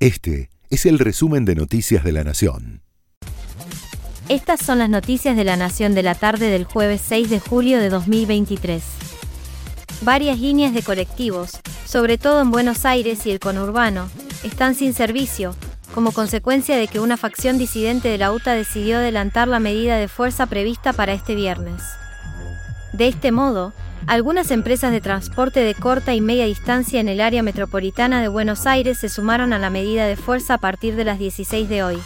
Este es el resumen de Noticias de la Nación. Estas son las noticias de la Nación de la tarde del jueves 6 de julio de 2023. Varias líneas de colectivos, sobre todo en Buenos Aires y el conurbano, están sin servicio, como consecuencia de que una facción disidente de la UTA decidió adelantar la medida de fuerza prevista para este viernes. De este modo, algunas empresas de transporte de corta y media distancia en el área metropolitana de Buenos Aires se sumaron a la medida de fuerza a partir de las 16 de hoy.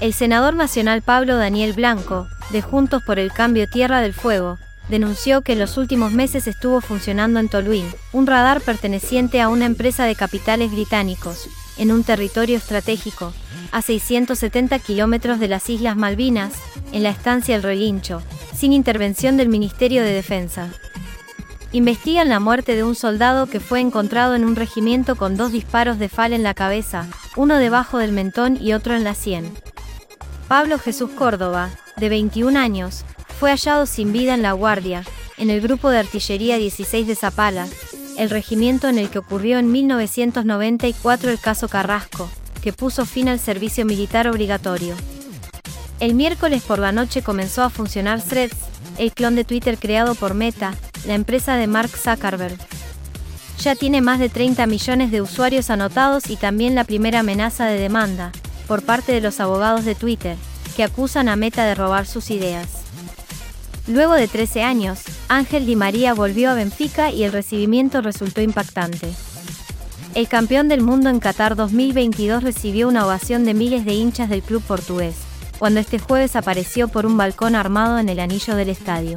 El senador nacional Pablo Daniel Blanco, de Juntos por el Cambio Tierra del Fuego, denunció que en los últimos meses estuvo funcionando en Toluín, un radar perteneciente a una empresa de capitales británicos, en un territorio estratégico, a 670 kilómetros de las Islas Malvinas, en la estancia El Relincho, sin intervención del Ministerio de Defensa. Investigan la muerte de un soldado que fue encontrado en un regimiento con dos disparos de fal en la cabeza, uno debajo del mentón y otro en la sien. Pablo Jesús Córdoba, de 21 años, fue hallado sin vida en La Guardia, en el grupo de artillería 16 de Zapala, el regimiento en el que ocurrió en 1994 el caso Carrasco, que puso fin al servicio militar obligatorio. El miércoles por la noche comenzó a funcionar Threads, el clon de Twitter creado por Meta, la empresa de Mark Zuckerberg. Ya tiene más de 30 millones de usuarios anotados y también la primera amenaza de demanda, por parte de los abogados de Twitter, que acusan a Meta de robar sus ideas. Luego de 13 años, Ángel Di María volvió a Benfica y el recibimiento resultó impactante. El campeón del mundo en Qatar 2022 recibió una ovación de miles de hinchas del club portugués, cuando este jueves apareció por un balcón armado en el anillo del estadio.